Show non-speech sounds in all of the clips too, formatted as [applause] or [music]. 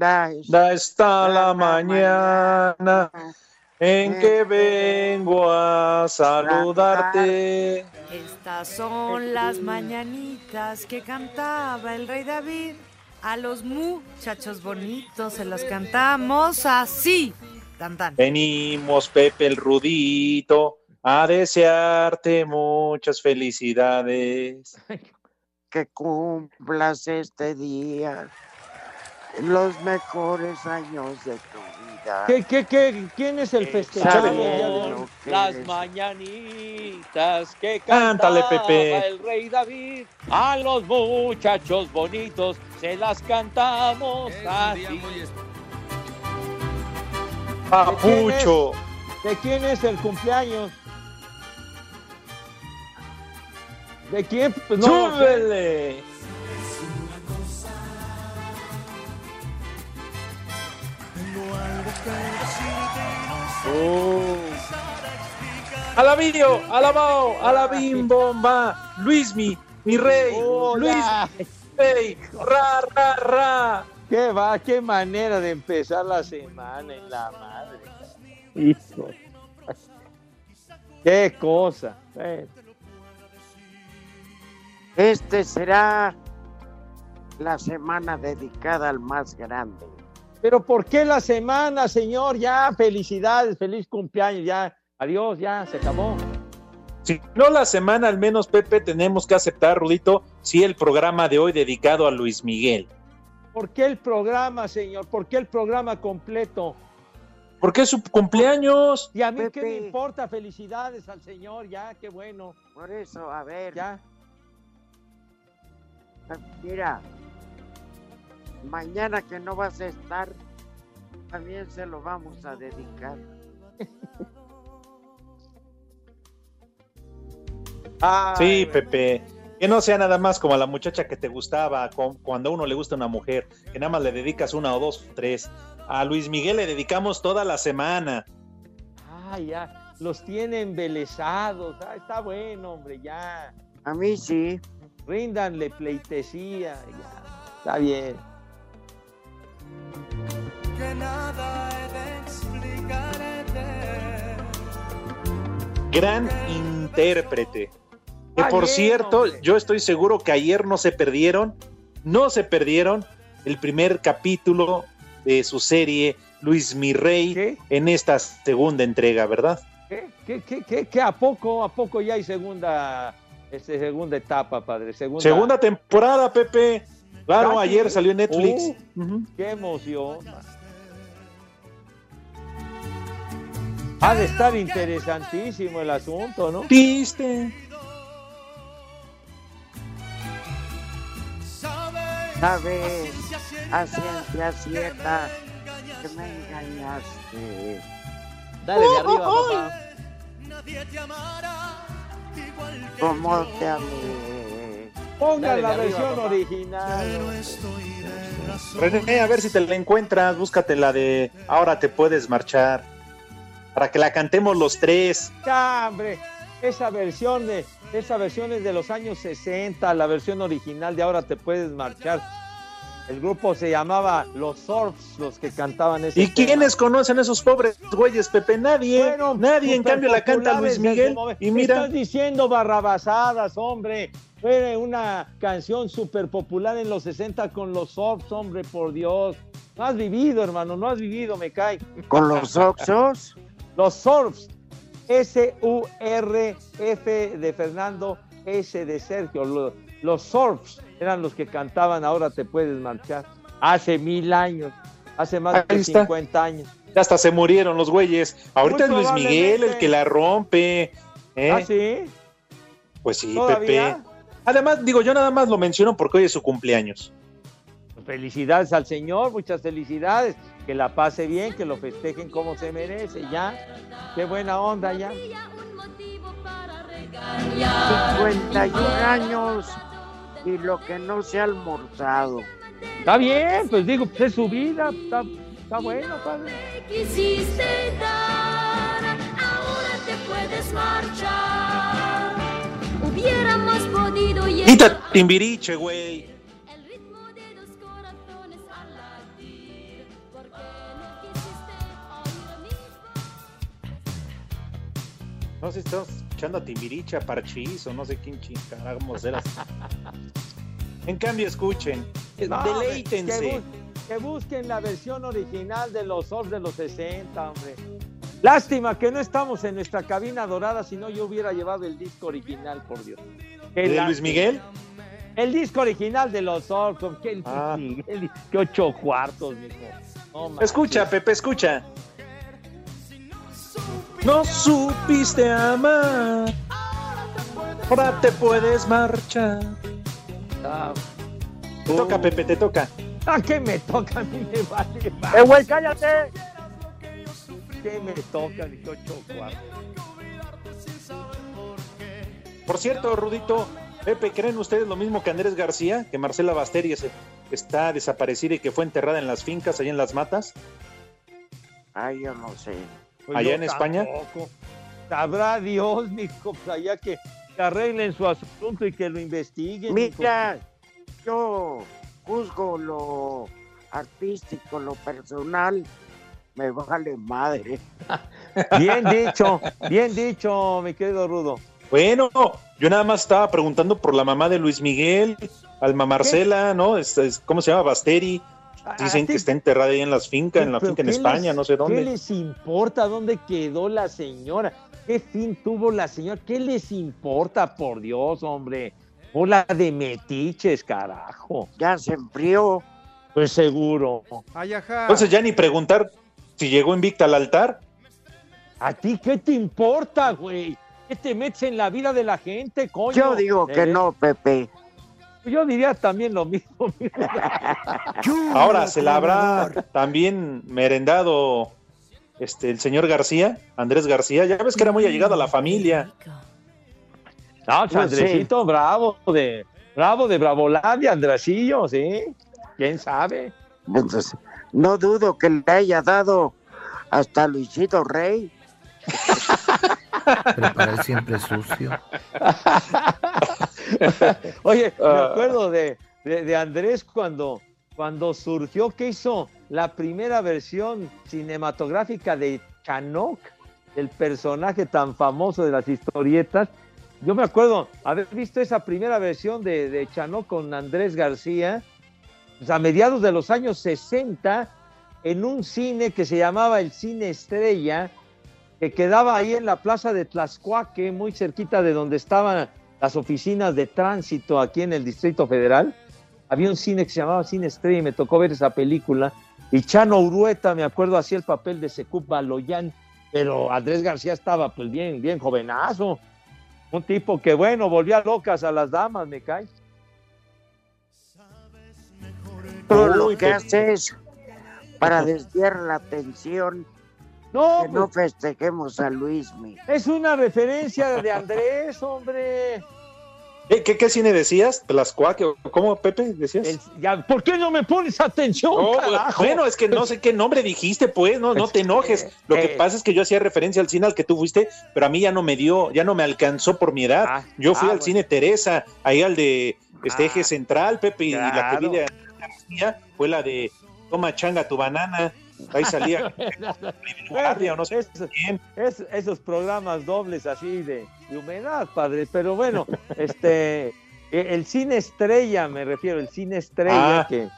Linda está la mañana en que vengo a saludarte. Estas son las mañanitas que cantaba el rey David. A los muchachos bonitos se los cantamos así. Venimos, Pepe el Rudito, a desearte muchas felicidades. Que cumplas este día los mejores años de tu vida. ¿Qué, qué, qué? ¿Quién es el festejado? Las mañanitas que Cántale, Pepe. el rey David. A los muchachos bonitos se las cantamos así. Papucho. ¿De quién es el cumpleaños? ¿De quién? Pues no, ¡Súbele! Oh. Alabío, alabao, alabim bomba, Luismi, mi rey, Luis, rey, ra, ra, ra. ¿Qué va? ¿Qué manera de empezar la semana en la madre? Hijo. Qué cosa. Este será la semana dedicada al más grande. Pero ¿por qué la semana, señor? Ya, felicidades, feliz cumpleaños, ya, adiós, ya, se acabó. Si no la semana, al menos, Pepe, tenemos que aceptar, Rudito, sí el programa de hoy dedicado a Luis Miguel. ¿Por qué el programa, señor? ¿Por qué el programa completo? Porque es su cumpleaños. Y a mí qué me importa, felicidades al señor, ya, qué bueno. Por eso, a ver. Ya. Mira, mañana que no vas a estar, también se lo vamos a dedicar. [laughs] sí, Pepe. Que no sea nada más como a la muchacha que te gustaba, cuando a uno le gusta una mujer, que nada más le dedicas una o dos o tres. A Luis Miguel le dedicamos toda la semana. Ah, ya, los tiene embelesados. Ah, está bueno, hombre, ya. A mí sí. Ríndanle pleitesía, ya. Está bien Gran intérprete. Que por cierto, yo estoy seguro que ayer no se perdieron, no se perdieron el primer capítulo de su serie Luis Mirrey en esta segunda entrega, ¿verdad? ¿Qué? ¿Qué, qué, a poco, a poco ya hay segunda, este, segunda etapa, padre? Segunda, segunda temporada, Pepe. Claro, ayer salió en Netflix. Uh, qué emoción. Ha de estar interesantísimo el asunto, ¿no? ¿Viste? Sabes, a ciencia cierta, que me engañaste. Dale de arriba, papá. Como te amé. Ponga la versión original. René, a ver si te la encuentras, búscate la de Ahora te puedes marchar para que la cantemos los tres. Ya, hombre, esa versión de esa versión es de los años 60, la versión original de Ahora te puedes marchar. El grupo se llamaba Los Surfs, los que cantaban ese ¿Y quiénes conocen esos pobres güeyes, Pepe? Nadie. nadie, en cambio, la canta Luis Miguel. Y mira. Estás diciendo barrabasadas, hombre. Fue una canción súper popular en los 60 con los Surfs, hombre, por Dios. No has vivido, hermano, no has vivido, me cae. ¿Con los Oxos? Los Surfs, S-U-R-F de Fernando, S de Sergio. Los, Surfs eran los que cantaban Ahora te puedes marchar. Hace mil años, hace más de 50 años. Ya hasta se murieron los güeyes. Ahorita es Luis Miguel el que la rompe. ¿eh? ¿Ah, sí? Pues sí, Pepe. Además, digo, yo nada más lo menciono porque hoy es su cumpleaños. Felicidades al señor, muchas felicidades. Que la pase bien, que lo festejen como se merece, ya. Qué buena onda, ya. 51 años y lo que no se ha almorzado. Está bien, pues digo, pues es su vida, está, está bueno, padre. quisiste dar, ahora te puedes marchar. Hubiéramos podido Quita llevar Timbiriche, güey. el ritmo de dos corazones al latir. Porque no quisiste oír mis No sé si estamos escuchando a Timbiriche, a Parchís o no sé quién chingamos eras. [laughs] En cambio, escuchen. No, deleítense. Que, bu- que busquen la versión original de los Oz de los 60, hombre. Lástima que no estamos en nuestra cabina dorada, si no yo hubiera llevado el disco original, por Dios. ¿De Luis. Miguel? El disco original de los Oz, con qué, Ah. Miguel, qué ocho cuartos, mijo. No. Escucha, Pepe, escucha. No supiste amar. Ahora te puedes marchar. Ah, Te toca, Pepe, te toca. ¿A qué me toca? A mí me vale. ¡Eh, güey, cállate! ¿Qué me toca? Ni qué ocho cuartos. Por cierto, Rudito, Pepe, ¿creen ustedes lo mismo que Andrés García? Que Marcela Basteri se- está desaparecida y que fue enterrada en las fincas, allá en las matas. Ay, yo no sé. Pues ¿Allá en España? tampoco. Sabrá Dios, [laughs] mijo, pues allá que, que arreglen su asunto y que lo investiguen. mijo. Mira, yo juzgo lo artístico, lo personal, me vale madre. [laughs] Bien dicho, bien dicho, mi querido Rudo. Bueno, yo nada más estaba preguntando por la mamá de Luis Miguel, Alma Marcela, ¿no? ¿Cómo se llama? Basteri. Dicen ¿A que está enterrada ahí en las fincas, en la finca en qué España, les- no sé ¿Qué dónde. les importa dónde quedó la señora? ¿Qué fin tuvo la señora? ¿Qué les importa, por Dios, hombre? Hola de metiches, carajo. Ya se enfrió. Pues seguro. Ay, ajá. Entonces ya ni preguntar si llegó invicta al altar. ¿A ti qué te importa, güey? ¿Qué te metes en la vida de la gente, coño? Yo digo que ¿Eh? no, Pepe. Yo diría también lo mismo. [laughs] Ahora se la habrá también merendado este el señor García, Andrés García. Ya ves que era muy allegado a la familia. No, Pues sí. Andresito, bravo de bravo de Bravolandia, Andresillo, sí. ¿Quién sabe? Entonces, no dudo que le haya dado hasta Luisito Rey. Pero para él siempre es sucio. [laughs] Oye, me Ah. acuerdo de, de- de Andrés cuando, cuando surgió que hizo la primera versión cinematográfica de Chanok, el personaje tan famoso de las historietas. Yo me acuerdo haber visto esa primera versión de, de Chanok con Andrés García a mediados de los años 60 en un cine que se llamaba el Cine Estrella, que quedaba ahí en la plaza de Tlaxcuaque, muy cerquita de donde estaban las oficinas de tránsito aquí en el Distrito Federal. Había un cine que se llamaba Cine Estrella y me tocó ver esa película. Y Chano Urueta, me acuerdo, hacía el papel de Secup Baloyán, pero Andrés García estaba pues bien, bien jovenazo. Un tipo que, bueno, volvía locas a las damas, me cae. Todo Uy, lo que haces para desviar la atención, No, que no pues, festejemos a Luismi. es una referencia de Andrés, hombre. ¿Qué, qué, qué cine decías? ¿Tlaxcuaque? o ¿Cómo, Pepe? ¿Decías? El- ya, ¿Por qué no me pones atención, No, carajo? bueno, es que no sé qué nombre dijiste, pues, no, no te enojes. Lo que eh. pasa es que yo hacía referencia al cine al que tú fuiste, pero a mí ya no me dio, ya no me alcanzó por mi edad. Ah, yo fui ah, al bueno. cine Teresa, ahí al de este Ah, eje central, Pepe, y la que vi de García fue la de Toma changa tu banana. Ahí salía [laughs] guardia o no sé Esos- quién. es- esos programas dobles así de, de humedad, padre. Pero bueno, este, e- el cine estrella, me refiero, el cine estrella Ah. que,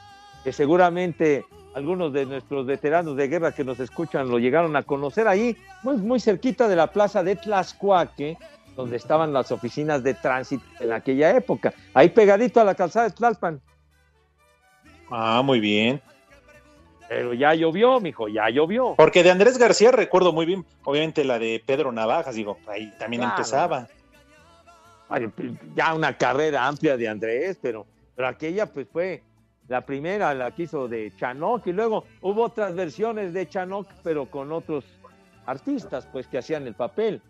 que seguramente algunos de nuestros veteranos de guerra que nos escuchan lo llegaron a conocer ahí, muy, muy cerquita de la plaza de Tlaxcuaque, donde estaban las oficinas de tránsito en aquella época. Ahí pegadito a la calzada de Tlalpan. Ah, muy bien. Pero ya llovió, mijo, ya llovió. Porque de Andrés García recuerdo muy bien, obviamente la de Pedro Navajas, digo, ahí también Claro. empezaba. Ay, ya una carrera amplia de Andrés, pero, pero aquella pues fue, La primera la que hizo de Chanok y luego hubo otras versiones de Chanok, pero con otros artistas, pues, que hacían el papel.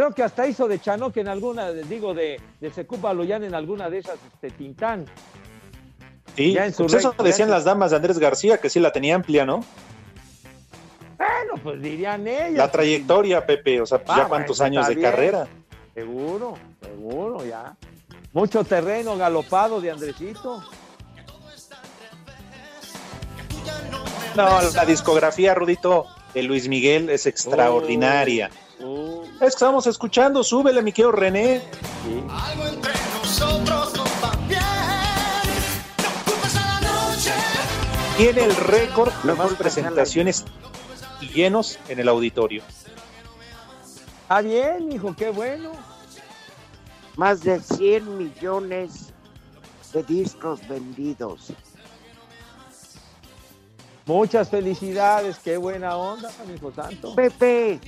Creo que hasta hizo de Chanok en alguna, digo, de, de Secup Baloyan en alguna de esas, este, Tintán. Sí, Ya en su pues eso decían ya las damas de Andrés García, que sí la tenía amplia, ¿no? Bueno, pues dirían ellas. La trayectoria, Pepe, o sea, pues Ah, ya cuántos bueno, años de bien. carrera. Seguro, seguro, ya. Mucho terreno galopado de Andresito. No, la discografía, Rudito, de Luis Miguel es extraordinaria. Uh, Es que estamos escuchando, súbele, mi querido René. sí. Algo entre nosotros no va bien. No culpes a la noche. Tiene el récord de más presentaciones y llenos en el auditorio. Está bien, hijo, qué bueno. Más de 100 millones de discos vendidos. Muchas felicidades, qué buena onda, mi hijo santo. Pepe,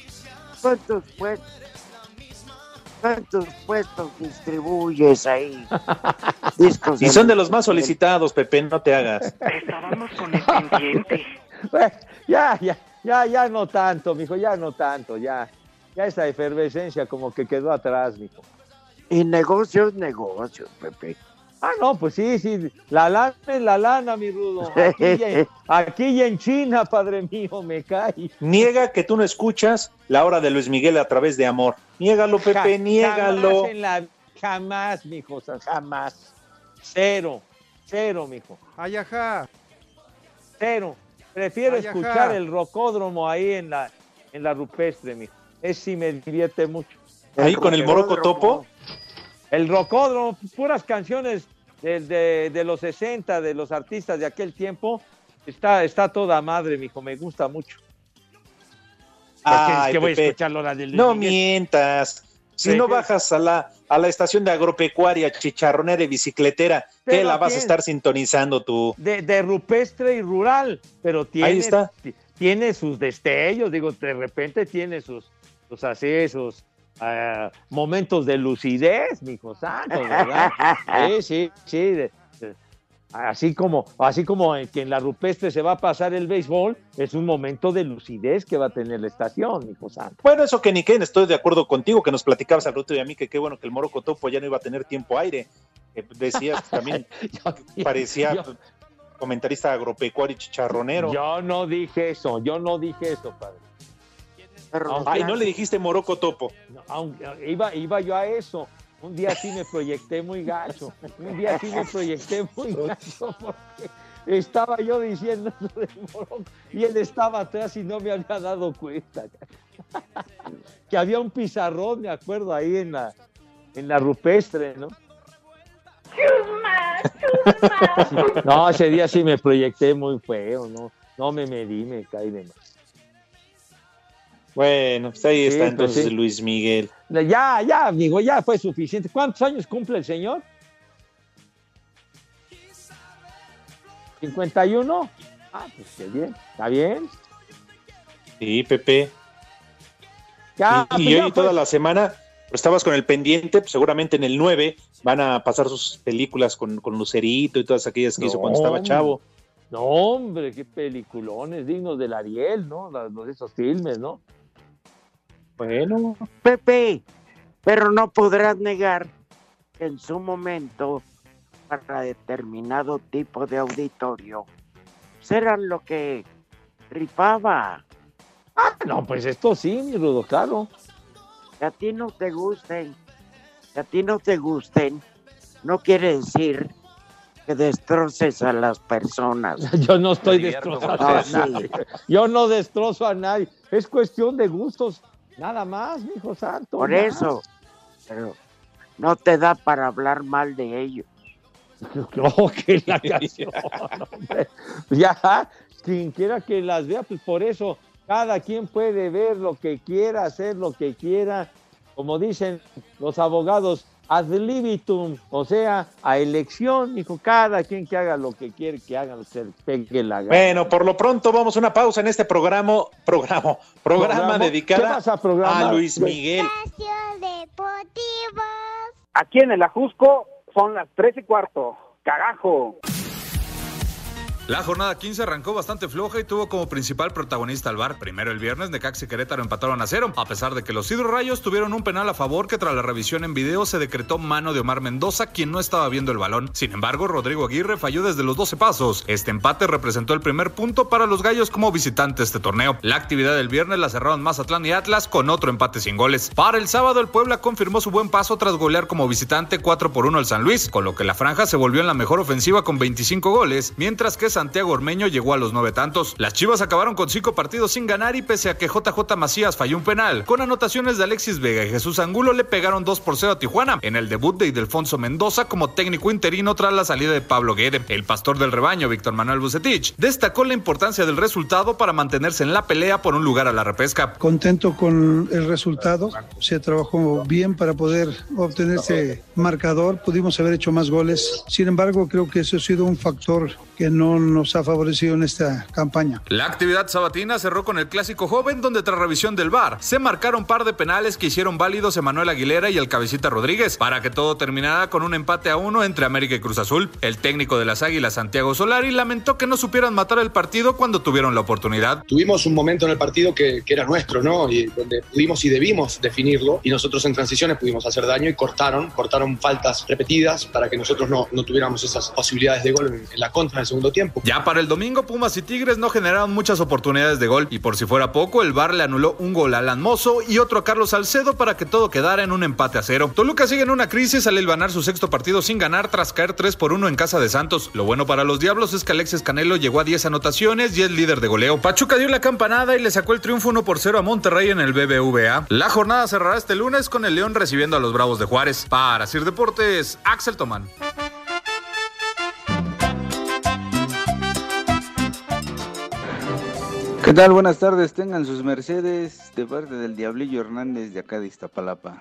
¿cuántos puestos, cuántos puestos distribuyes ahí? [laughs] Discos Y son de los más solicitados, Pepe, no te hagas. Estábamos con el pendiente. [laughs] Bueno, ya, ya, ya, ya no tanto, mijo, ya no tanto, ya. Ya esa efervescencia como que quedó atrás, mijo. Y negocios, negocios, Pepe. Ah, no, pues sí, sí, la lana es la lana, mi rudo. Aquí y en, aquí y en China, padre mío, me cae. Niega que tú no escuchas la hora de Luis Miguel a través de amor. Niégalo, Pepe, Ja- niégalo. Jamás, en la, jamás, mijo, jamás. Cero, cero, mijo, Ay, ajá. cero. Prefiero Ay, ajá. escuchar el rocódromo ahí en la, en la rupestre, mijo. Ese sí me divierte mucho. Ahí con el Moroco Topo. El rocódromo, puras canciones de, de- de los 60, de los artistas de aquel tiempo. Está, está toda madre, mijo, me gusta mucho. Ay, que voy a escuchar la de Luis no Miguel. mientas. Si no bajas a la, a la estación de agropecuaria, chicharronera y bicicletera, ¿qué Pero la vas a estar sintonizando tú? de, de rupestre y rural, pero tiene, Ahí está. ti- tiene sus destellos, digo, de repente tiene sus, sus así, sus momentos de lucidez, mi hijo santo, ¿verdad? [laughs] Sí, sí, sí. así como, así como en que en la rupestre se va a pasar el béisbol, es un momento de lucidez que va a tener la estación, mi hijo santo. Bueno, eso que ni que estoy de acuerdo contigo, que nos platicabas al rato y a mí que qué bueno que el Moroco Topo ya no iba a tener tiempo aire. Eh, decías también [laughs] parecía Yo- comentarista agropecuario y chicharronero. Yo no dije eso, yo no dije eso, padre. Ay, no le dijiste Moroco Topo. No, aunque- iba, iba yo a eso. Un día sí me proyecté muy gacho. Un día sí me proyecté muy [laughs] gacho porque estaba yo diciendo eso del Morocco y él estaba atrás y no me había dado cuenta. [laughs] Que había un pizarrón, me acuerdo, ahí en la, en la rupestre, ¿no? [laughs] No, ese día sí me proyecté muy feo, ¿no? No me medí, me caí de más. Bueno, pues ahí Sí, está pues entonces sí. Luis Miguel. Ya, ya, amigo, ya fue suficiente. ¿Cuántos años cumple el señor? ¿51? Ah, pues qué bien, está bien. Sí, Pepe. Ya, y pues y hoy toda la semana pues, estabas con el pendiente, pues, seguramente en el 9 van a pasar sus películas con, con Lucerito y todas aquellas que hizo cuando estaba chavo. No, hombre, qué peliculones dignos del Ariel, ¿no? Los- esos filmes, ¿no? Bueno, Pepe, pero no podrás negar que en su momento, para determinado tipo de auditorio, serán lo que rifaba. Ah, no, pues esto sí, mi Rudo, claro. Que a ti no te gusten, que a ti no te gusten, no quiere decir que destroces a las personas. [laughs] Yo no estoy destrozando con a nadie. Yo no destrozo a nadie. Es cuestión de gustos. Nada más, mi hijo santo. Por nada. eso, pero no te da para hablar mal de ellos. [laughs] Oh, que la [laughs] canción, hombre. Ya, quien quiera que las vea, pues por eso cada quien puede ver lo que quiera, hacer lo que quiera. Como dicen los abogados, ad libitum, o sea, a elección, dijo, cada quien que haga lo que quiere, que haga lo que le pegue la gana. bueno, por lo pronto vamos a una pausa en este programa, programa, programa Programa. dedicado ¿Qué vas a Luis Miguel. Aquí en el Ajusco son las tres y cuarto. carajo. La jornada 15 arrancó bastante floja y tuvo como principal protagonista al bar. Primero el viernes, Necaxa y Querétaro empataron a cero, a pesar de que los Rayos tuvieron un penal a favor que tras la revisión en video se decretó mano de Omar Mendoza, quien no estaba viendo el balón. Sin embargo, Rodrigo Aguirre falló desde los 12 pasos. Este empate representó el primer punto para los Gallos como visitante este torneo. La actividad del viernes la cerraron Mazatlán y Atlas con otro empate sin goles. Para el sábado, el Puebla confirmó su buen paso tras golear como visitante 4 por 1 al San Luis, con lo que la franja se volvió en la mejor ofensiva con 25 goles, mientras que Santiago Ormeño llegó a los nueve tantos. Las Chivas acabaron con cinco partidos sin ganar y pese a que JJ Macías falló un penal, con anotaciones de Alexis Vega y Jesús Angulo le pegaron 2 por 0 a Tijuana en el debut de Ildefonso Mendoza como técnico interino tras la salida de Pablo Guede. El pastor del rebaño, Víctor Manuel Bucetich, destacó la importancia del resultado para mantenerse en la pelea por un lugar a la repesca. Contento con el resultado, se trabajó bien para poder obtener ese marcador, pudimos haber hecho más goles, sin embargo creo que eso ha sido un factor que no nos ha favorecido en esta campaña. La actividad sabatina cerró con el clásico joven, donde tras revisión del VAR se marcaron par de penales que hicieron válidos Emanuel Aguilera y el cabecita Rodríguez, para que todo terminara con un empate a uno entre América y Cruz Azul. El técnico de las Águilas, Santiago Solari, lamentó que no supieran matar el partido cuando tuvieron la oportunidad. Tuvimos un momento en el partido que, que era nuestro, ¿no? Y donde pudimos y debimos definirlo, y nosotros en transiciones pudimos hacer daño y cortaron, cortaron faltas repetidas para que nosotros no, no tuviéramos esas posibilidades de gol en, en la contra en el segundo tiempo. Ya para el domingo, Pumas y Tigres no generaron muchas oportunidades de gol y por si fuera poco, el VAR le anuló un gol a Alan Mozo y otro a Carlos Salcedo para que todo quedara en un empate a cero. Toluca sigue en una crisis al ganar su sexto partido sin ganar tras caer 3 por 1 en casa de Santos. Lo bueno para los Diablos es que Alexis Canelo llegó a 10 anotaciones y es líder de goleo. Pachuca dio la campanada y le sacó el triunfo 1 por 0 a Monterrey en el BBVA. La jornada cerrará este lunes con el León recibiendo a los Bravos de Juárez. Para Sir Deportes, Axel Tomán. ¿Qué tal? Buenas tardes. Tengan sus mercedes de parte del Diablillo Hernández de acá de Iztapalapa.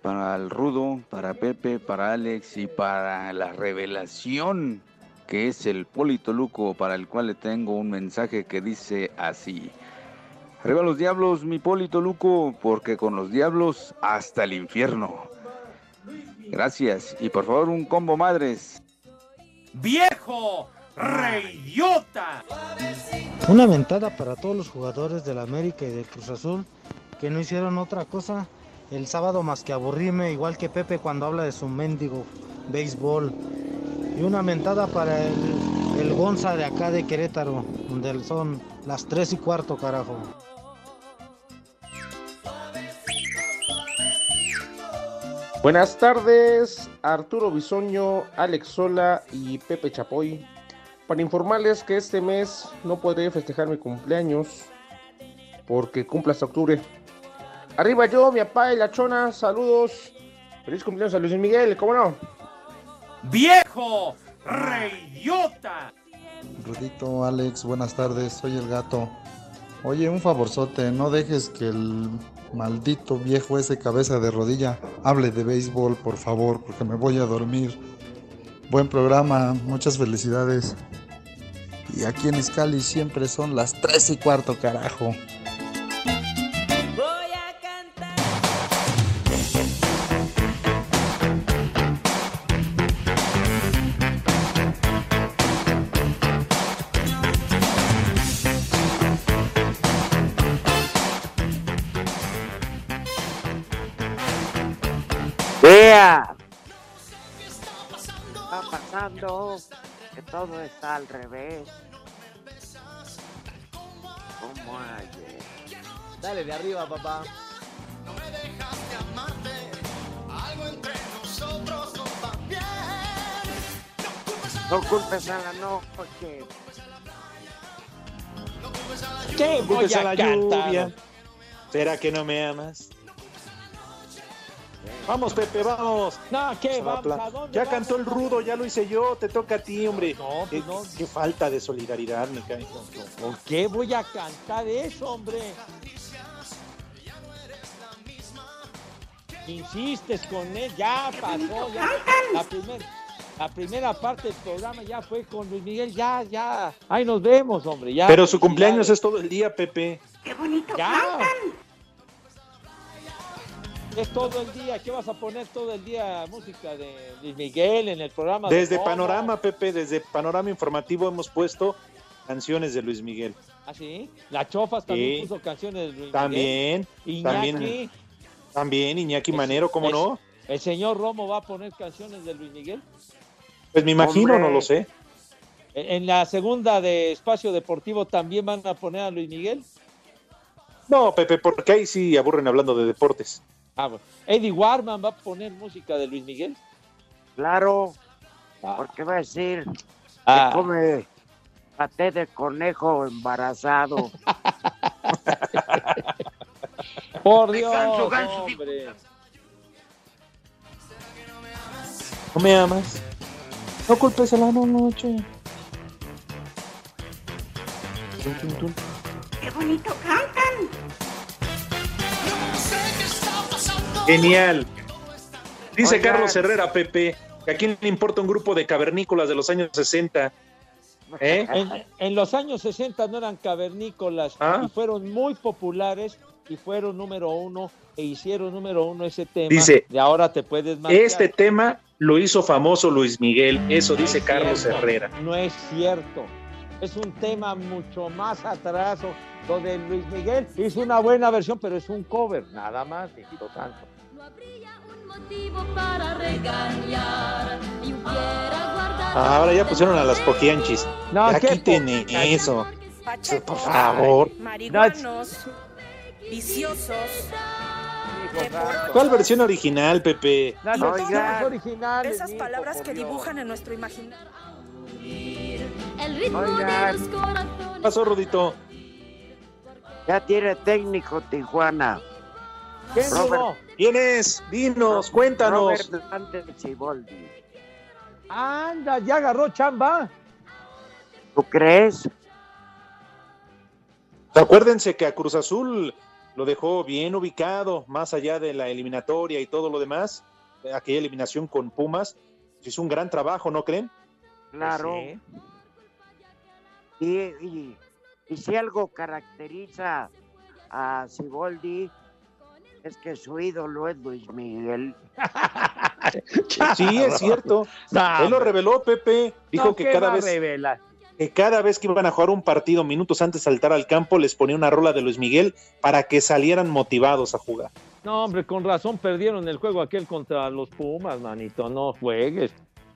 Para el Rudo, para Pepe, para Alex y para la revelación que es el Polito Luco, para el cual le tengo un mensaje que dice así. Arriba los diablos, mi Polito Luco, porque con los diablos hasta el infierno. Gracias. Y por favor, un combo madres. ¡Viejo! ¡Reidiota! Una ventada para todos los jugadores del América y del Cruz Azul que no hicieron otra cosa el sábado más que aburrirme, igual que Pepe cuando habla de su mendigo béisbol. Y una mentada para el, el Gonza de acá de Querétaro, donde son las 3 y cuarto, carajo. Buenas tardes, Arturo Bisoño, Alex Sola y Pepe Chapoy. Para informarles que este mes no podré festejar mi cumpleaños porque cumple hasta octubre. Arriba yo, mi papá y la chona, saludos. Feliz cumpleaños a Luis Miguel, ¿cómo no? ¡Viejo! ¡Reidiota! Rudito, Alex, buenas tardes, soy el gato. Oye, un favorzote, no dejes que el maldito viejo ese cabeza de rodilla hable de béisbol, por favor, porque me voy a dormir. Buen programa, muchas felicidades. Y aquí en Iscali siempre son las 3 y cuarto, carajo. Que todo está al revés. Dale de arriba, papá. Algo entre nosotros no va bien. No culpes a la noche. ¿Qué voy culpes a a la cantar? lluvia? ¿Será que no me amas? Vamos, Pepe, vamos. No, ¿qué? Vamos, ¿a dónde Ya vamos? cantó el rudo, ya lo hice yo, te toca a ti, hombre. No, qué, pues no. qué falta de solidaridad, me cae. ¿Por qué voy a cantar eso, hombre? Insistes con él, ya pasó, ya. La, primer- la primera parte del programa ya fue con Luis Miguel, ya, ya. Ahí nos vemos, hombre, ya. Pero su cumpleaños es todo el día, Pepe. Ya. Es todo el día. ¿Qué vas a poner todo el día? Música de Luis Miguel en el programa. de Desde. Panorama, Pepe, desde Panorama Informativo hemos puesto canciones de Luis Miguel. ¿Ah, sí? La Chofas también Sí. puso canciones de Luis También, Miguel. también, Iñaki, también Iñaki Manero, ¿cómo el- no? ¿El señor Romo va a poner canciones de Luis Miguel? Pues me imagino, Hombre. no lo sé. En en la segunda de Espacio Deportivo también van a poner a Luis Miguel. No, Pepe, porque ahí sí aburren hablando de deportes. Ah, bueno. Eddie Warman va a poner música de Luis Miguel. Claro, porque va a decir Ah. que come paté de conejo embarazado. [laughs] Por Dios, Ganso, ganso, hombre. ¿No me amas? No culpes a la noche. ¡Qué bonito cantan! Genial. Dice Oigan. Carlos Herrera, Pepe, que a quién le importa un grupo de cavernícolas de los años 60. [laughs] ¿Eh? En, en los años 60 no eran cavernícolas Ah. y fueron muy populares y fueron número uno e hicieron número uno ese tema. Dice, de ahora te puedes marcar. Este tema lo hizo famoso Luis Miguel, eso dice Es Carlos cierto, Herrera. No es cierto. Es un tema mucho más atrás. Donde Luis Miguel hizo una buena versión, pero es un cover, nada más, hijito santo. Motivo para regañar y hubiera guardado Ahora ya pusieron a las poquianchis. No, ya quiten eso. Pachecos, Por favor. marihuanos, viciosos. ¿Cuál versión original, Pepe? Las versiones originales, Esas palabras que dibujan en nuestro imaginario. el ritmo de los corazones. ¿Qué pasó, Rudito? Ya tiene técnico Tijuana. ¿Quién Robert- ¿Quién es? Dinos, cuéntanos. Anda, ya agarró chamba. ¿Tú crees? Acuérdense que a Cruz Azul lo dejó bien ubicado, más allá de la eliminatoria y todo lo demás. Aquella eliminación con Pumas. Hizo un gran trabajo, ¿no creen? Claro. Y, y, y si algo caracteriza a Siboldi es que su ídolo es Luis Miguel. [laughs] Sí, es cierto. No, Él lo reveló, Pepe. Dijo No, que ¿qué cada vez revelar? que cada vez que iban a jugar un partido minutos antes de saltar al campo les ponía una rola de Luis Miguel para que salieran motivados a jugar. No, hombre, con razón perdieron el juego aquel contra los Pumas, manito. No juegues.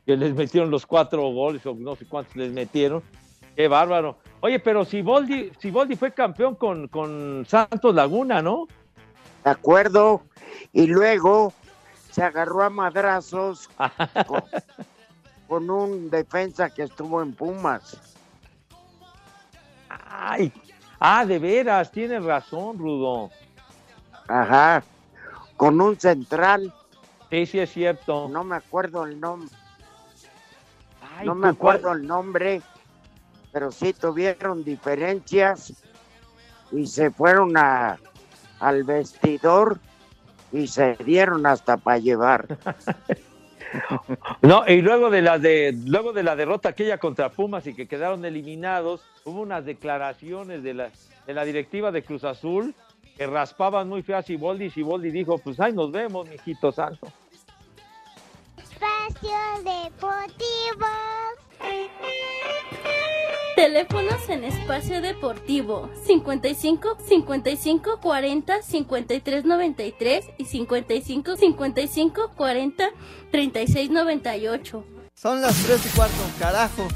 Que les metieron los cuatro goles o no sé cuántos les metieron. Qué bárbaro. Oye, pero Siboldi, Siboldi fue campeón con, con Santos Laguna, ¿no? ¿De acuerdo? Y luego se agarró a madrazos [laughs] con, con un defensa que estuvo en Pumas. Ay, ah, de veras, tienes razón, Rudo. Ajá. Con un central. Sí, sí, es cierto. No me acuerdo el nombre. Ay, no me acuerdo el nombre, pero sí tuvieron diferencias y se fueron a, al vestidor y se dieron hasta para llevar. [laughs] No, y luego de la de luego de la derrota aquella contra Pumas y que quedaron eliminados, hubo unas declaraciones de la, de la directiva de Cruz Azul que raspaban muy feo a Siboldi y Siboldi dijo, pues ahí nos vemos, mijito santo. Espacio Deportivo. Teléfonos en espacio deportivo 55 55 40 53 93 y 55 55 40 36 98. Son las 3 y cuarto, carajo.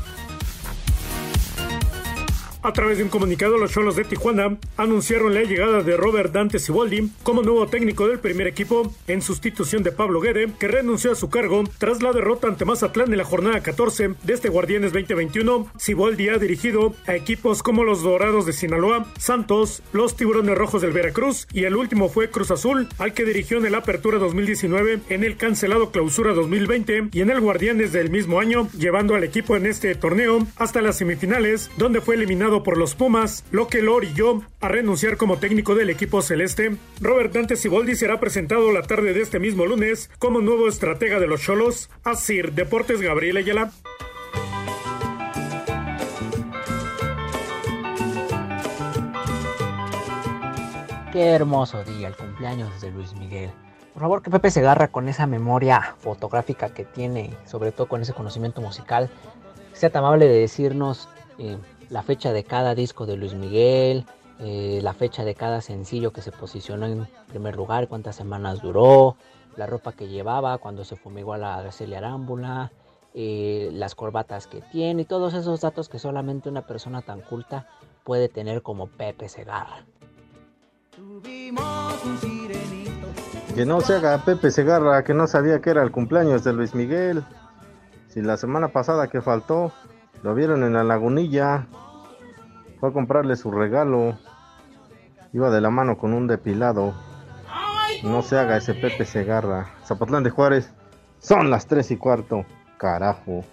A través de un comunicado, los Cholos de Tijuana anunciaron la llegada de Robert Dante Siboldi como nuevo técnico del primer equipo en sustitución de Pablo Guede, que renunció a su cargo tras la derrota ante Mazatlán en la jornada 14 de este Guardianes 2021. Siboldi ha dirigido a equipos como los Dorados de Sinaloa, Santos, los Tiburones Rojos del Veracruz y el último fue Cruz Azul, al que dirigió en el Apertura 2019, en el cancelado Clausura 2020 y en el Guardianes del mismo año, llevando al equipo en este torneo hasta las semifinales, donde fue eliminado por los Pumas, lo que lo orilló a renunciar como técnico del equipo celeste. Robert Dante Siboldi será presentado la tarde de este mismo lunes como nuevo estratega de los Cholos. Asir Deportes Gabriel Ayala. Qué hermoso día el cumpleaños de Luis Miguel. Por favor, que Pepe Segarra, con esa memoria fotográfica que tiene, sobre todo con ese conocimiento musical, sea tan amable de decirnos eh, la fecha de cada disco de Luis Miguel, eh, la fecha de cada sencillo que se posicionó en primer lugar, cuántas semanas duró, la ropa que llevaba cuando se fumigó a la Araceli Arámbula, eh, las corbatas que tiene y todos esos datos que solamente una persona tan culta puede tener como Pepe Segarra. Que no se haga Pepe Segarra, que no sabía que era el cumpleaños de Luis Miguel. Si la semana pasada que faltó, lo vieron en la lagunilla. Fue a comprarle su regalo. Iba de la mano con un depilado. No se haga ese Pepe Segarra. Zapotlán de Juárez. Son las tres y cuarto. Carajo.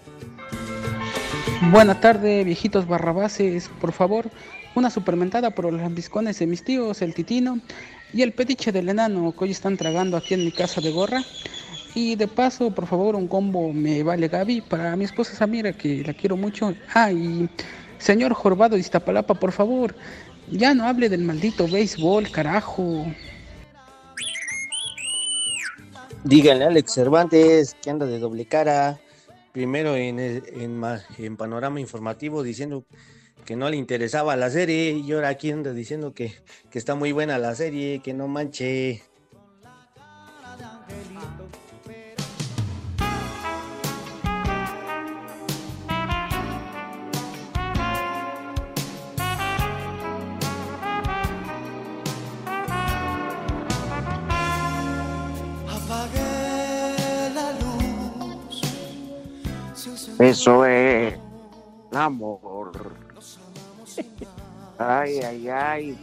Buena tarde, viejitos barrabases. Por favor, una supermentada por los lambiscones de mis tíos, el titino y el petiche del enano que hoy están tragando aquí en mi casa de gorra. Y de paso, por favor, un combo me vale Gaby para mi esposa Samira, que la quiero mucho. Ah, y señor Jorbado de Iztapalapa, por favor, ya no hable del maldito béisbol, carajo. Díganle a Alex Cervantes que anda de doble cara. Primero en, en, en panorama informativo diciendo que no le interesaba la serie y ahora aquí anda diciendo que, que está muy buena la serie, que no manche. Eso es amor. Ay, ay, ay.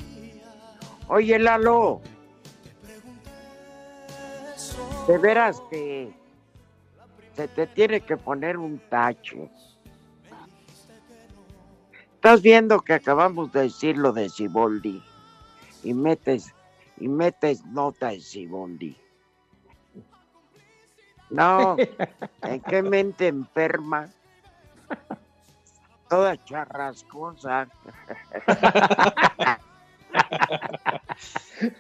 Oye, Lalo. De veras que se te tiene que poner un tache. Estás viendo que acabamos de decir lo de Siboldi y metes y metes nota de Siboldi. No, [laughs] ¿en qué mente enferma? Toda charrascosa.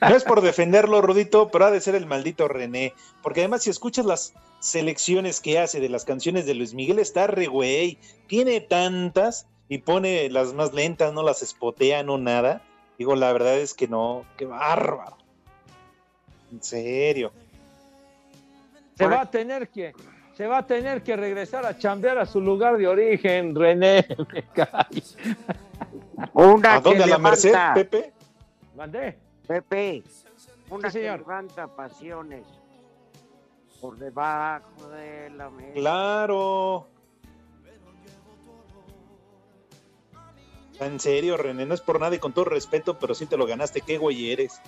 No es por defenderlo, Rudito, pero ha de ser el maldito René. Porque además, si escuchas las selecciones que hace de las canciones de Luis Miguel, está re güey. Tiene tantas y pone las más lentas, no las espotea, no nada. Digo, la verdad es que no, qué bárbaro. En serio. Se va a tener que, se va a tener que regresar a chambear a su lugar de origen, René. Me [laughs] cae. Una ¿A dónde? que ¿A la Merced, Pepe? Mandé. Pepe, una Sí, que señor. levanta pasiones por debajo de la mesa. Claro. En serio, René, no es por nada y con todo respeto, pero sí te lo ganaste. Qué güey eres.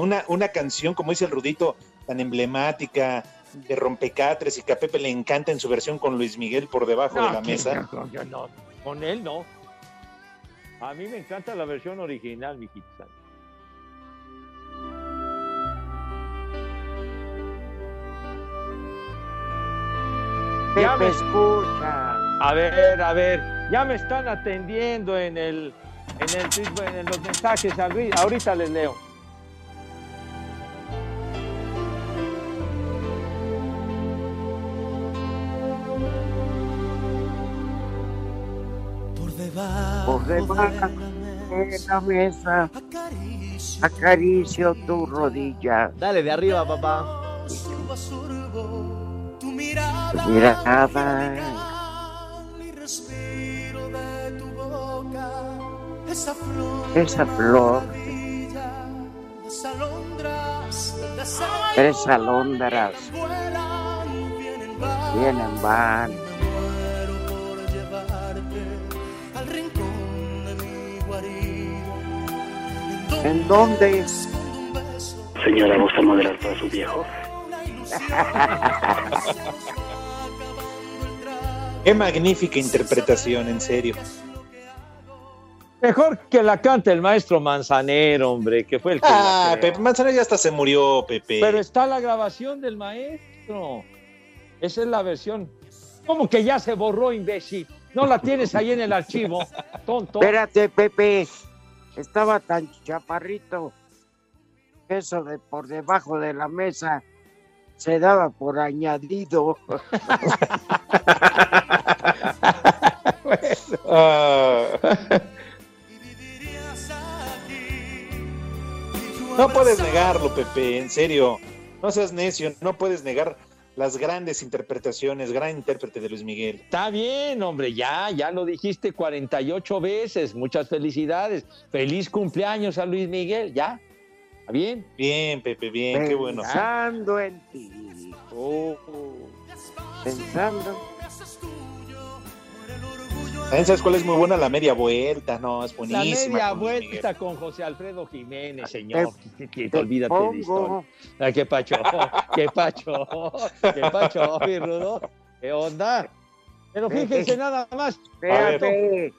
Una, una canción, como dice el Rudito, tan emblemática, de rompecatres y que a Pepe le encanta en su versión con Luis Miguel por debajo de la mesa. no, yo no, con él no. A mí me encanta la versión original, santo. Ya me- escucha. A ver, a ver, ya me están atendiendo en el, en el, en los mensajes. ahori- Ahorita les leo. Debajo de la mesa acaricio tu rodilla. Dale de arriba, papá. Tu mirada, tu esa flor, Esa flor, tres alondras vienen, van, ¿En dónde? Señora, ¿gusta modelar para su viejo? [laughs] Qué magnífica interpretación, en serio. Mejor que la cante el maestro Manzanero, hombre, que fue el que la Ah. Pepe Manzanero ya hasta se murió, Pepe. Pero está la grabación del maestro. Esa es la versión. ¿Cómo que ya se borró, imbécil? No la tienes ahí en el archivo, tonto. Espérate, Pepe. Estaba tan chaparrito eso de por debajo de la mesa se daba por añadido. [laughs] Ah. [laughs] No puedes negarlo, Pepe, en serio. No seas necio, no puedes negar las grandes interpretaciones, gran intérprete de Luis Miguel. Está bien, hombre, ya, ya lo dijiste 48 veces. Muchas felicidades. Feliz cumpleaños a Luis Miguel, ya. ¿Está bien? Bien, Pepe, bien, qué bueno. Pensando en ti. Oh. Pensando. ¿También sabes cuál es muy buena? La media vuelta, no, es La buenísima. media Luis Miguel. vuelta con José Alfredo Jiménez, señor. Te [laughs] olvídate de pongo. historia. Ay, qué pacho, [laughs] qué pacho, [laughs] qué pacho, mi rudo. ¿Qué onda? Pero fíjense nada más. Espérate,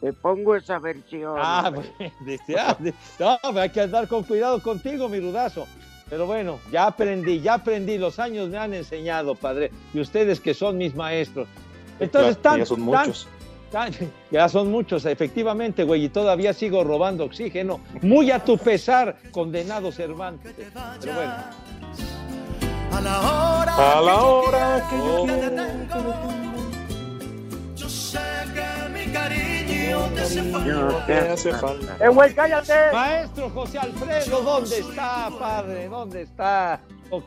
te pongo esa versión. Ah, pues, dice, ah, de- no, hay que andar con cuidado contigo, mi rudazo. Pero bueno, ya aprendí, ya aprendí, los años me han enseñado, padre, y ustedes que son mis maestros. Entonces, Claro, tan, ya son tan- ya son muchos, efectivamente, güey, y todavía sigo robando oxígeno, muy a tu pesar, condenado Cervantes. Pero bueno. A la hora, A la hora que yo Oh. te tengo, yo sé que mi cariño te hace falta. te hace falta. ¡Eh, güey, cállate! Maestro José Alfredo, ¿dónde está, padre? ¿Dónde está?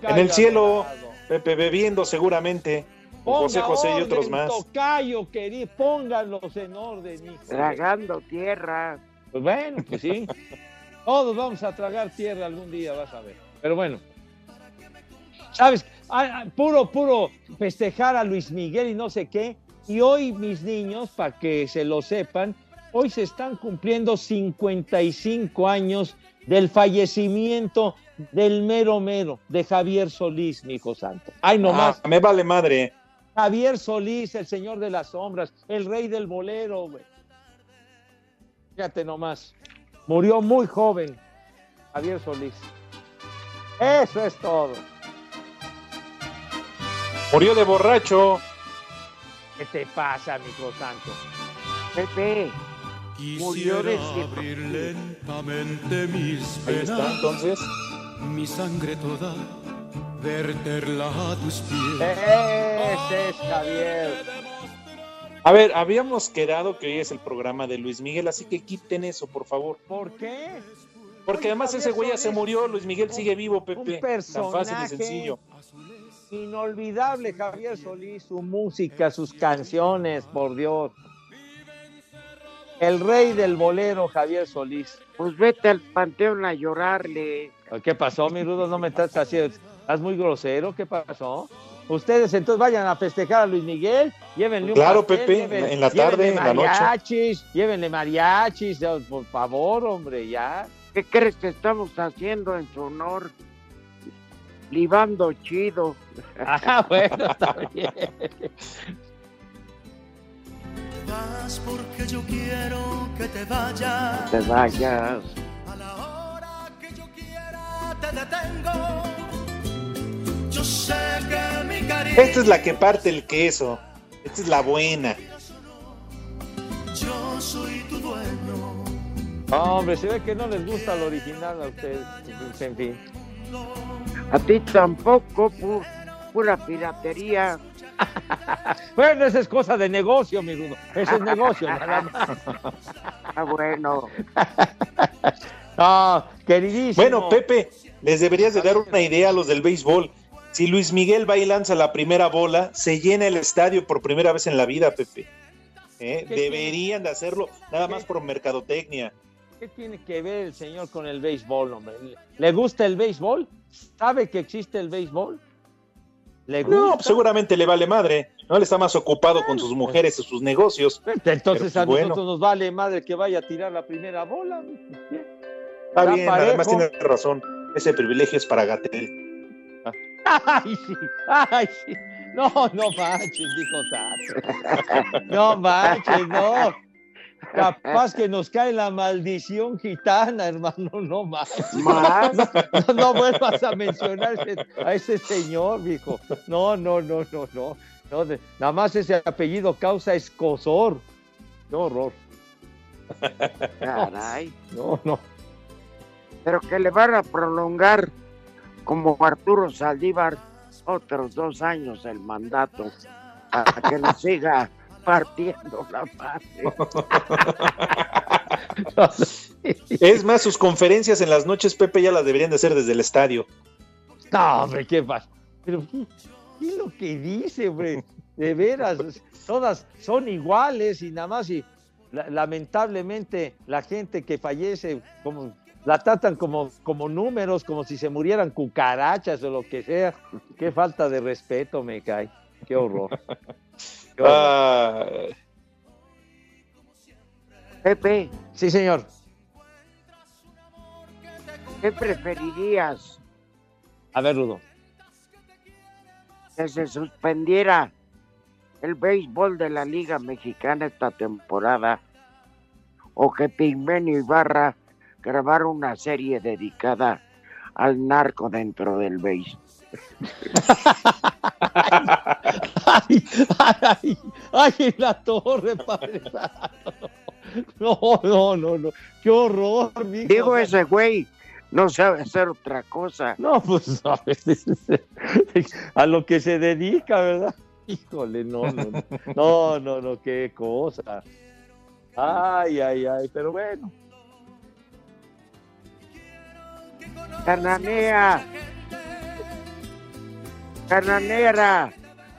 En el cielo, Pepe, bebiendo seguramente. José José y otros más. Tocayo, querido, pónganlos en orden, hijo. Tragando tierra. Pues bueno, pues sí. [laughs] Todos vamos a tragar tierra algún día, vas a ver. Pero bueno. ¿Sabes? Ah, ah, puro, puro festejar a Luis Miguel y no sé qué. Y hoy, mis niños, para que se lo sepan, hoy se están cumpliendo 55 años del fallecimiento del mero mero de Javier Solís, mi hijo santo. Ay, nomás. Ah, me vale madre. Javier Solís, el señor de las sombras, el rey del bolero, güey. Fíjate nomás. Murió muy joven, Javier Solís. Eso es todo. Murió de borracho. ¿Qué te pasa, mi hijo santo? Pepe. Murió de Quisiera abrir lentamente mis Ahí está, entonces. mi sangre toda, verterla a tus pies. Ese es Javier. A ver, habíamos quedado que hoy es el programa de Luis Miguel, así que quiten eso, por favor. ¿Por qué? Porque además ese güey ya se murió, Luis Miguel sigue vivo, Pepe. Un Tan fácil personaje y sencillo. inolvidable, Javier Solís, su música, sus canciones, por Dios. El rey del bolero, Javier Solís. Pues vete al panteón a llorarle. ¿Qué pasó, mi Rudo? No me estás haciendo. ¿Estás muy grosero? ¿Qué pasó? Ustedes entonces vayan a festejar a Luis Miguel, llévenle un Claro, pastel, Pepe, lleven- en la tarde, en la noche. mariachis, llévenle mariachis, por favor, hombre, ya. ¿Qué crees que estamos haciendo en su honor? Libando chido. [laughs] Ah, bueno, está bien. [laughs] Vas porque yo quiero que te vayas. Te vayas. A la hora que yo quiera te detengo. Yo sé que mi cariño. Esta es la que parte el queso. Esta es la buena. Yo soy tu dueño. Hombre, se ve que no les gusta lo original a ustedes. En fin. A ti tampoco, pu- pura piratería. [laughs] Bueno, esa es cosa de negocio, mi Rudo. Ese es negocio, nada más. Ah, bueno. [laughs] Ah, queridísimo. Bueno, Pepe, les deberías de dar una idea a los del béisbol. Si Luis Miguel va y lanza la primera bola, se llena el estadio por primera vez en la vida, Pepe. ¿Eh? ¿Qué Deberían de hacerlo, nada más por mercadotecnia. ¿Qué tiene que ver el señor con el béisbol, hombre? ¿Le gusta el béisbol? ¿Sabe que existe el béisbol? ¿Le gusta? No, pues seguramente le vale madre. No, él está más ocupado con sus mujeres y sus negocios. Entonces Pero, a pues, nosotros nos vale madre que vaya a tirar la primera bola. Está bien, además tiene razón. Ese privilegio es para Gatel. [laughs] Ay, sí, ay, sí. No, no manches, dijo Tato. [laughs] No manches, no. Capaz que nos cae la maldición gitana, hermano, no manches. ¿Más? [laughs] No, no vuelvas a mencionar a ese señor, viejo. No, no, no, no, no. no de- nada más ese apellido causa escosor. Qué horror. Caray. No, no. pero que le van a prolongar como Arturo Saldívar otros dos años el mandato para que nos siga partiendo la madre. [laughs] Es más, sus conferencias en las noches, Pepe, ya las deberían de hacer desde el estadio. No, hombre, qué pasa. Pero, ¿qué, qué es lo que dice, hombre? De veras, todas son iguales y nada más y la- lamentablemente la gente que fallece como la tratan como, como números, como si se murieran cucarachas o lo que sea. Qué falta de respeto me cae. Qué horror. [laughs] Ah, Pepe, Sí, señor. ¿qué preferirías? A ver, Rudo. Que se suspendiera el béisbol de la Liga Mexicana esta temporada o que Pigmenio Ibarra grabara una serie dedicada al narco dentro del béis. Ay, ay, ay, en la torre, padre. No, no, no, no. Qué horror, mijo. Digo, ese güey no sabe hacer otra cosa. No, pues a, veces, a lo que se dedica, ¿verdad? Híjole, no, no, no, no, no, no, qué cosa. Ay, ay, ay, pero bueno. Cananea. Cananera.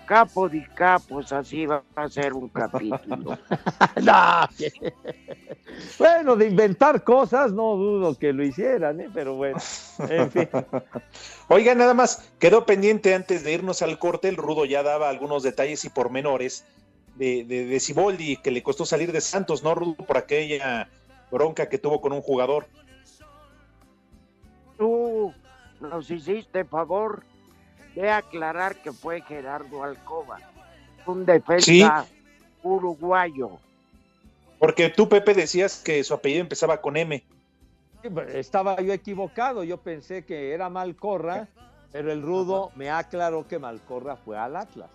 Capo di capos, así va a ser un capítulo. [laughs] Bueno, de inventar cosas, no dudo que lo hicieran, ¿eh? pero bueno, en fin. [laughs] Oiga, nada más, quedó pendiente antes de irnos al corte, el Rudo ya daba algunos detalles y pormenores de, de, de Siboldi, que le costó salir de Santos, ¿no, Rudo? Por aquella bronca que tuvo con un jugador. Tú nos hiciste favor de aclarar que fue Gerardo Alcoba, un defensa uruguayo. Porque tú, Pepe, decías que su apellido empezaba con M. Estaba yo equivocado, yo pensé que era Malcorra, pero el rudo me aclaró que Malcorra fue al Atlas.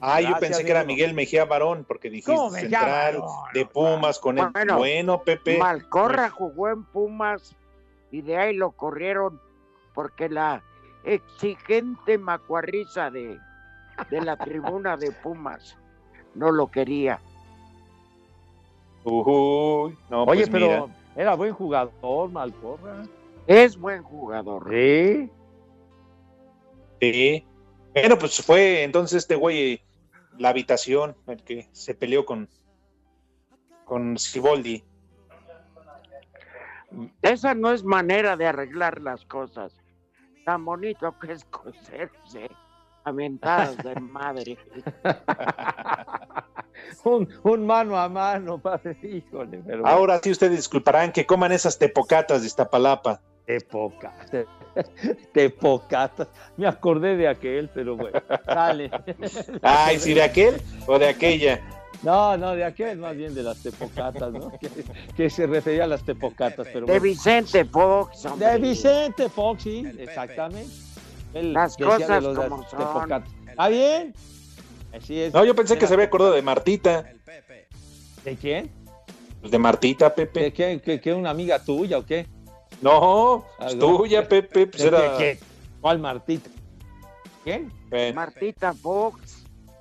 Ah, yo pensé que era. Miguel Mejía Barón, porque dijiste ¿Cómo Mejía central Barón? de Pumas con el Bueno, bueno, Pepe. Malcorra jugó en Pumas y de ahí lo corrieron porque la exigente macuarriza de, de la tribuna de Pumas no lo quería. Uy, no, Oye, pues pero mira. era buen jugador, Malcorra. Es buen jugador. Sí. Sí. Bueno, pues fue entonces este güey la habitación, el que se peleó con con Siboldi. Esa no es manera de arreglar las cosas. Tan bonito que es coserse a mentadas de madre. [laughs] un, un mano a mano, padre, híjole. Pero. Ahora sí ustedes disculparán que coman esas tepocatas de Iztapalapa. Tepocatas. [laughs] Tepocatas. Me acordé de aquel, pero bueno, sale. [laughs] Ay, si de aquel o de aquella. No, no, de aquel, más bien de las tepocatas, ¿no? Que, que se refería a las tepocatas, pero De bueno. Vicente Fox. hombre. De Vicente Fox, sí, exactamente. Las de cosas los de como las son. tepocatas. ¿Está bien? Así es. No, yo pensé que se había acordado de Martita. ¿De quién? Pues de Martita, Pepe. ¿De qué? ¿Que, que una amiga tuya o qué? No, Ah, es no. tuya, Pepe. Pues ¿De era... qué? ¿Cuál Martita? ¿Quién? Martita Fox.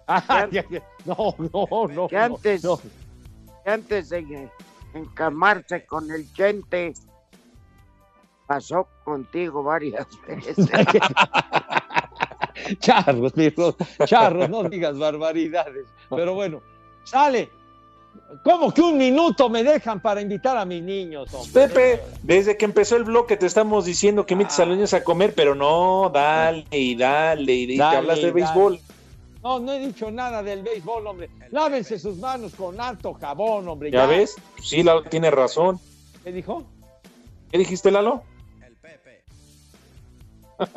Ah, ya, ya. No, no, no. que no, antes, no. que antes de encamarse con el gente, pasó contigo varias [laughs] veces. [laughs] Charros, mijo, charros, no digas barbaridades. Pero bueno, sale. ¿Cómo que un minuto me dejan para invitar a mis niños, hombre? Pepe, desde que empezó el bloque te estamos diciendo que invites a los niños a comer, pero no, dale y dale y, y Dale, te hablas de dale. béisbol. No, no he dicho nada del béisbol, hombre. Lávense sus manos con alto jabón, hombre. ¿Ya ves? Sí, Lalo tiene razón. ¿Qué dijo? ¿Qué dijiste, Lalo? [laughs]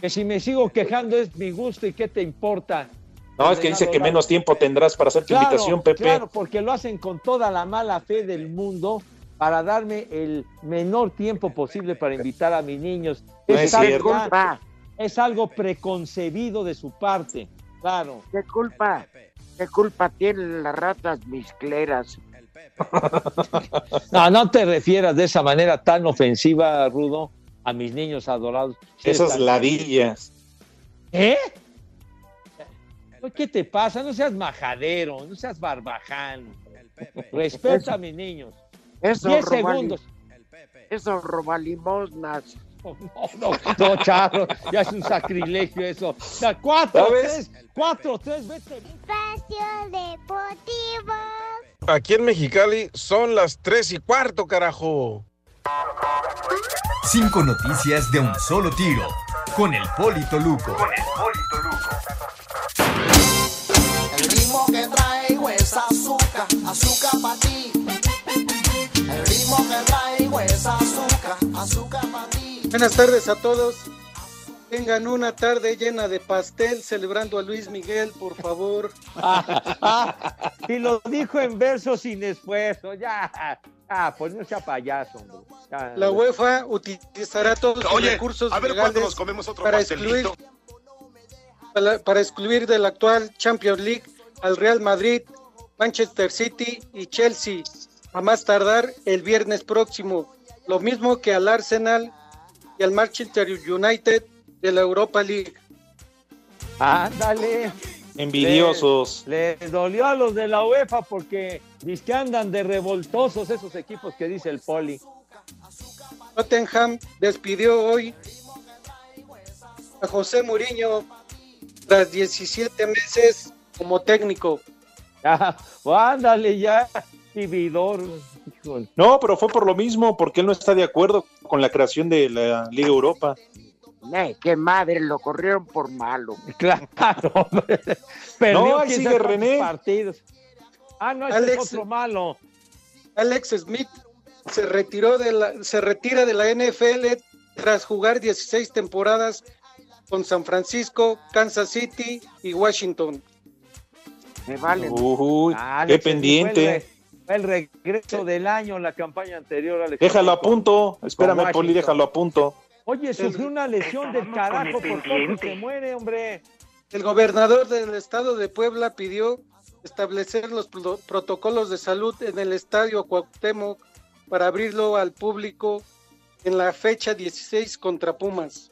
Que si me sigo quejando es mi gusto y qué te importa. No, es que dice que menos tiempo tendrás para hacer tu Claro, invitación, Pepe. Claro, porque lo hacen con toda la mala fe del mundo para darme el menor tiempo posible para invitar a mis niños. No es algo ya- es algo preconcebido de su parte, claro. ¿Qué culpa? ¿Qué culpa tienen las ratas miscleras [laughs] No, no te refieras de esa manera tan ofensiva, Rudo, a mis niños adorados. Esas ladillas. ¿Eh? ¿Qué te pasa? No seas majadero, no seas barbaján. Respeta a mis niños. Eso Diez roba segundos. Eso roba limosnas. No, no, no, Charro, ya es un sacrilegio eso. Ya, cuatro, ¿Sabes? tres, cuatro, tres, vete. Espacio Deportivo. Aquí en Mexicali son las tres y cuarto, carajo. Cinco noticias de un solo tiro. Con el Polito Luco. El ritmo que traigo es azúcar, azúcar para ti. El ritmo que traigo es azúcar, azúcar para ti. Buenas tardes a todos. Tengan una tarde llena de pastel celebrando a Luis Miguel, por favor. [laughs] Y lo dijo en verso sin esfuerzo, ya. Ah, pues no sea payaso, hombre. Ya. La UEFA utilizará todos sus Oye, recursos a ver cuándo legales nos comemos otro para pastelito. excluir, para, para excluir del actual Champions League al Real Madrid, Manchester City y Chelsea, a más tardar el viernes próximo, lo mismo que al Arsenal y al Manchester United de la Europa League. Ándale. Envidiosos. Le, le dolió a los de la UEFA porque dice que andan de revoltosos esos equipos que dice el Poli. Tottenham despidió hoy a José Mourinho tras 17 meses como técnico. Ya, [laughs] ándale ya, vividor. Híjole. No, pero fue por lo mismo, porque él no está de acuerdo con la creación de la Liga Europa. Eh, qué madre, lo corrieron por malo. [laughs] Claro, hombre. Perdió No, ahí sigue René. partidos. Ah, no, este Alex- es otro malo. Alex Smith se retiró de la, se retira de la NFL tras jugar 16 temporadas con San Francisco, Kansas City y Washington. Me vale. Uy, Ah, qué pendiente. El regreso del año, la campaña anterior. Alex. Déjalo a punto. Espérame. Poli, déjalo a punto. Oye, sufrió una lesión del carajo, por poco se muere, hombre. El gobernador del estado de Puebla pidió establecer los pro- protocolos de salud en el estadio Cuauhtémoc para abrirlo al público en la fecha 16 contra Pumas.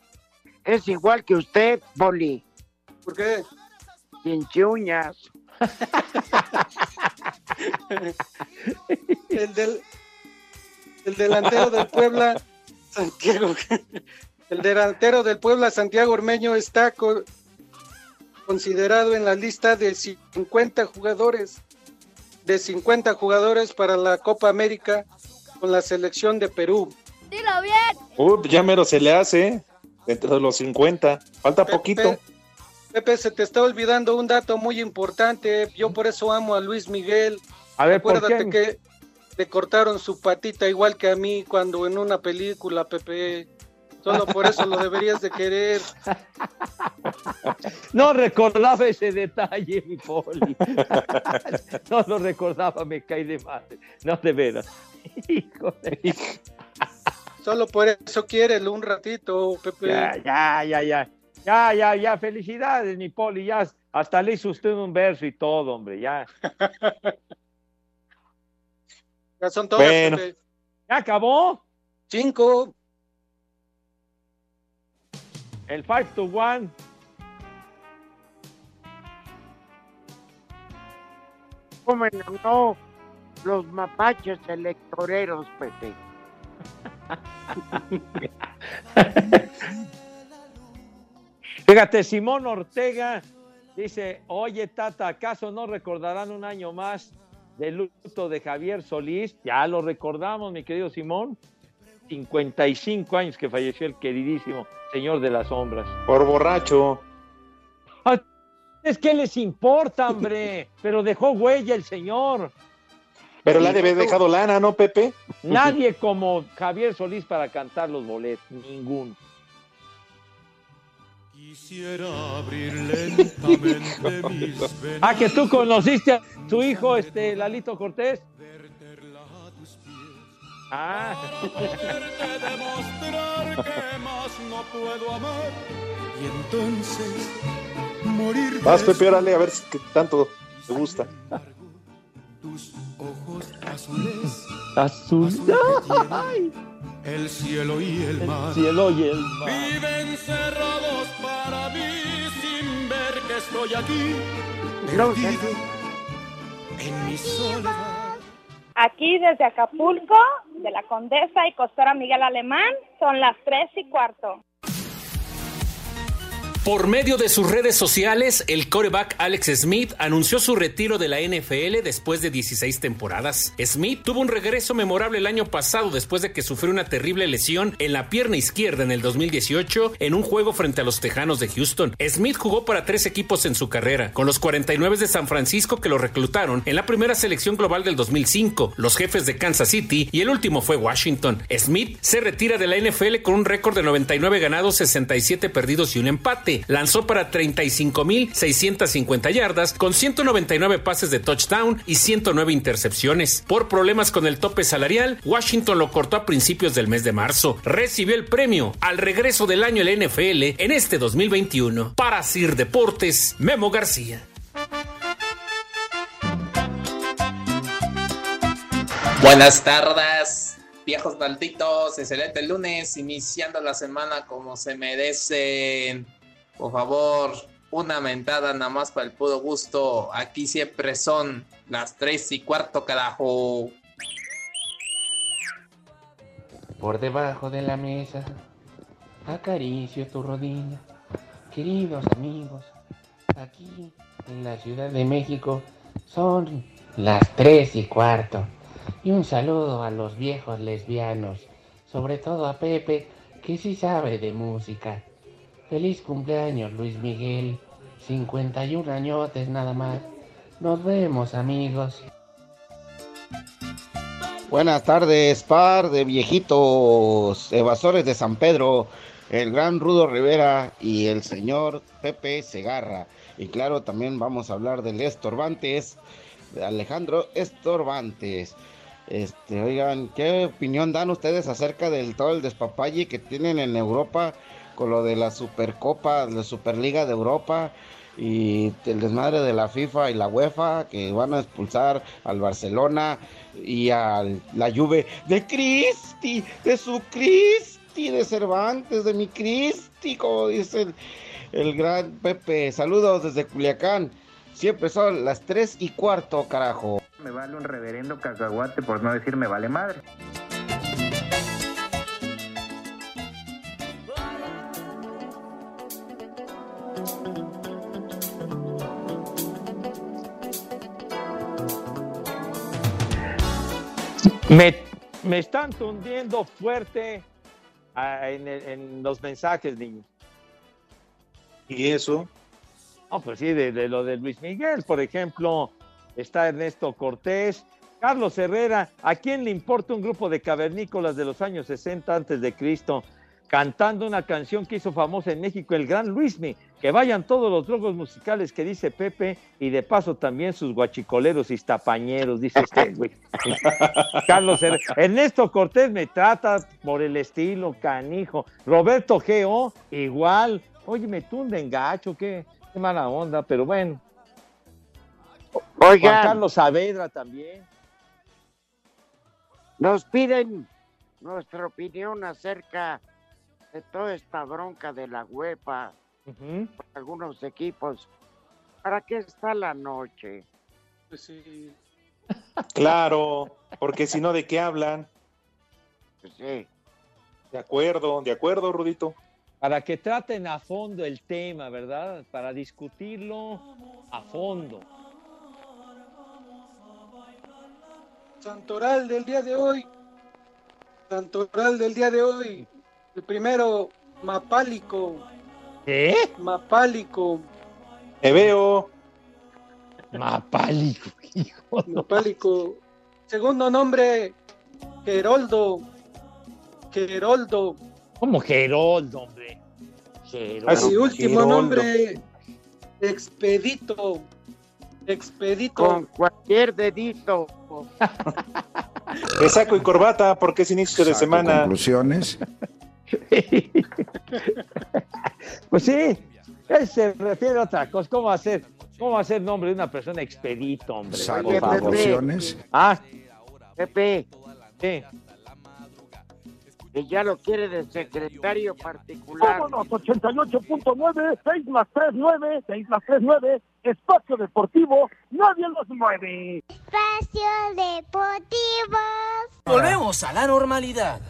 Es igual que usted, Poli. ¿Por qué? Sin uñas. [laughs] el, del, el delantero del Puebla, Santiago, el delantero del Puebla, Santiago Ormeño, está co- considerado en la lista de 50 jugadores, de 50 jugadores para la Copa América con la selección de Perú. Dilo bien. Uy, ya mero se le hace. Dentro de los 50. Falta poquito. Pepe, se te está olvidando un dato muy importante. Yo por eso amo a Luis Miguel. A ver, ¿por Acuérdate que le cortaron su patita igual que a mí cuando en una película, Pepe. Solo por eso lo deberías de querer. [laughs] No recordaba ese detalle, mi poli. [laughs] No lo recordaba, me cae de madre. No, de veras. [laughs] Híjole. Solo por eso quiérelo un ratito, Pepe. Ya, ya, ya, ya. Ya, ya, ya. Felicidades, mi poli. Ya hasta le hizo usted un verso y todo, hombre. Ya. [laughs] Ya son todas, Bueno. Pepe. ¿Ya acabó? Cinco. El 5 to 1. ¿Cómo no? Los mapaches electoreros, Pepe. [laughs] Fíjate, Simón Ortega dice, oye Tata, ¿acaso no recordarán un año más del luto de Javier Solís? Ya lo recordamos, mi querido Simón. 55 años que falleció el queridísimo señor de las sombras. Por borracho. Es que les importa, hombre, [laughs] pero dejó huella el señor. Pero le ha de haber dejado lana, ¿no, Pepe? Nadie como Javier Solís para cantar los boletos, ninguno. Quisiera abrir lentamente mis. [laughs] Ah, que tú conociste a su hijo, este Lalito Cortés. Ah. Poderte demostrar que más no puedo amar. Y entonces morir Vas, Pepe, órale, a ver si qué tanto te gusta. tus ojos azules, Azul. Ay. El cielo y el, El mar. cielo y el mar. Viven cerrados para mí sin ver que estoy aquí, perdido en mi soledad. Aquí desde Acapulco, de la Condesa y Costora Miguel Alemán, son las tres y cuarto. Por medio de sus redes sociales, el coreback Alex Smith anunció su retiro de la NFL después de 16 temporadas. Smith tuvo un regreso memorable el año pasado después de que sufrió una terrible lesión en la pierna izquierda en el 2018 en un juego frente a los Tejanos de Houston. Smith jugó para tres equipos en su carrera, con los 49 de San Francisco que lo reclutaron en la primera selección global del 2005, los jefes de Kansas City y el último fue Washington. Smith se retira de la NFL con un récord de 99 ganados, 67 perdidos y un empate. Lanzó para 35.650 yardas con 199 pases de touchdown y 109 intercepciones. Por problemas con el tope salarial, Washington lo cortó a principios del mes de marzo. Recibió el premio al regreso del año en la NFL en este 2021. Para Sir Deportes, Memo García. Buenas tardes, viejos malditos. Excelente lunes, iniciando la semana como se merecen. Por favor, una mentada nada más para el puro gusto. Aquí siempre son las tres y cuarto, carajo. Por debajo de la mesa, acaricio tu rodilla. Queridos amigos, aquí en la Ciudad de México son las tres y cuarto. Y un saludo a los viejos lesbianos, sobre todo a Pepe, que sí sabe de música. Feliz cumpleaños, Luis Miguel. 51 añotes nada más. Nos vemos, amigos. Buenas tardes, par de viejitos evasores de San Pedro, el gran Rudo Rivera y el señor Pepe Segarra. Y claro, también vamos a hablar del Estorbantes, de Alejandro Estorbantes. Este, oigan, ¿qué opinión dan ustedes acerca del todo el despapalle que tienen en Europa con lo de la Supercopa, la Superliga de Europa y el desmadre de la FIFA y la UEFA que van a expulsar al Barcelona y a la Juve de Cristi, de su Cristi, de Cervantes, de mi Cristi, como dice el, gran Pepe. Saludos desde Culiacán. Siempre son las tres y cuarto, carajo. Me vale un reverendo cacahuate por no decir me vale madre. Me, me están tundiendo fuerte ah, en, el- en los mensajes, niños. ¿Y eso? No, pues sí, de, de lo de Luis Miguel, por ejemplo, está Ernesto Cortés, Carlos Herrera, ¿a quién le importa un grupo de cavernícolas de los años 60 antes de Cristo cantando una canción que hizo famosa en México el gran Luismi? Que vayan todos los drogos musicales que dice Pepe y de paso también sus guachicoleros y tapañeros, dice este güey. [laughs] Carlos. Ernesto Cortés me trata por el estilo canijo. Roberto Geo, igual. Oye, me tunden gacho, qué, qué mala onda, pero bueno. Oigan. Juan Carlos Saavedra también. Nos piden nuestra opinión acerca de toda esta bronca de la UEFA por algunos equipos. ¿Para qué está la noche? Pues sí. Claro, porque si no, ¿de qué hablan? Pues sí. De acuerdo, de acuerdo, Rudito. Para que traten a fondo el tema, ¿verdad? Para discutirlo a fondo. Santoral del día de hoy. Santoral del día de hoy. El primero, Mapálico. ¿Qué? Mapálico. Te veo. Mapálico, [laughs] hijo. Mapálico. Segundo nombre, Geroldo. Geroldo. ¿Cómo Geroldo, hombre? Geroldo. Y último Geroldo. nombre, Expedito. Expedito. Con cualquier dedito. De saco y corbata, porque es inicio de semana. Conclusiones. [laughs] Pues sí, él se refiere a otra cosa. ¿Cómo hacer, cómo hacer nombre de una persona expedito, hombre? Favor. conclusiones. Ah, Pepe, Sí. que ya lo quiere de secretario particular. Vámonos, 88.9, 6 más 3, 9, 6 más 3, 9, espacio deportivo, nadie los mueve. Espacio Deportivo. Volvemos a la normalidad.